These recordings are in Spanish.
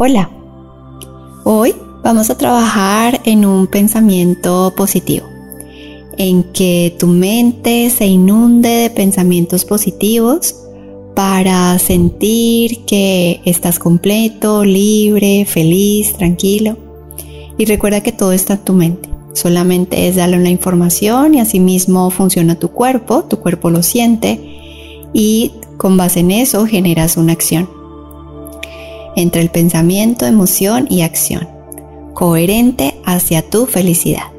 Hola, hoy vamos a trabajar en un pensamiento positivo, en que tu mente se inunde de pensamientos positivos para sentir que estás completo, libre, feliz, tranquilo. Y recuerda que todo está en tu mente. Solamente es darle una información y asimismo funciona tu cuerpo, tu cuerpo lo siente y con base en eso generas una acción entre el pensamiento, emoción y acción, coherente hacia tu felicidad.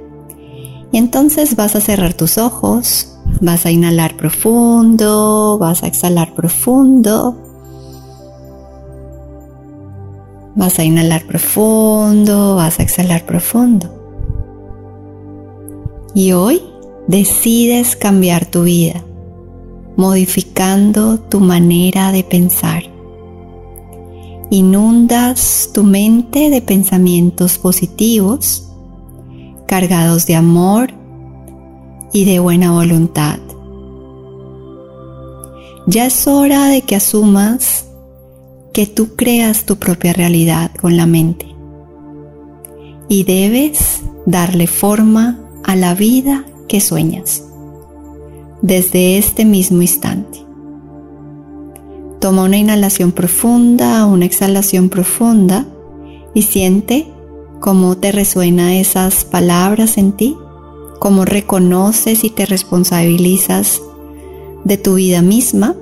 Y entonces vas a cerrar tus ojos, vas a inhalar profundo, vas a exhalar profundo. Vas a inhalar profundo, vas a exhalar profundo. Y hoy decides cambiar tu vida, modificando tu manera de pensar inundas tu mente de pensamientos positivos, cargados de amor y de buena voluntad. Ya es hora de que asumas que tú creas tu propia realidad con la mente y debes darle forma a la vida que sueñas desde este mismo instante. Toma una inhalación profunda, una exhalación profunda y siente cómo te resuenan esas palabras en ti, cómo reconoces y te responsabilizas de tu vida misma,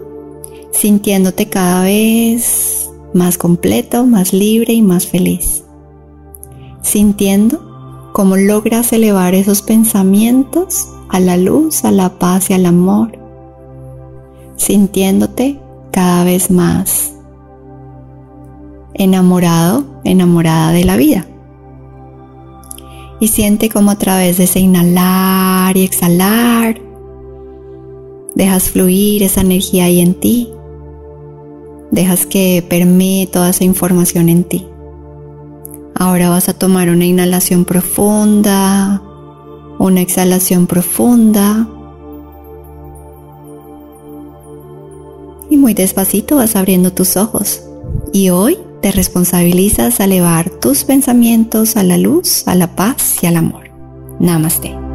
sintiéndote cada vez más completo, más libre y más feliz. Sintiendo cómo logras elevar esos pensamientos a la luz, a la paz y al amor. Sintiéndote cada vez más enamorado, enamorada de la vida. Y siente como a través de ese inhalar y exhalar, dejas fluir esa energía ahí en ti. Dejas que permee toda esa información en ti. Ahora vas a tomar una inhalación profunda, una exhalación profunda. Y muy despacito vas abriendo tus ojos. Y hoy te responsabilizas a elevar tus pensamientos a la luz, a la paz y al amor. Namaste.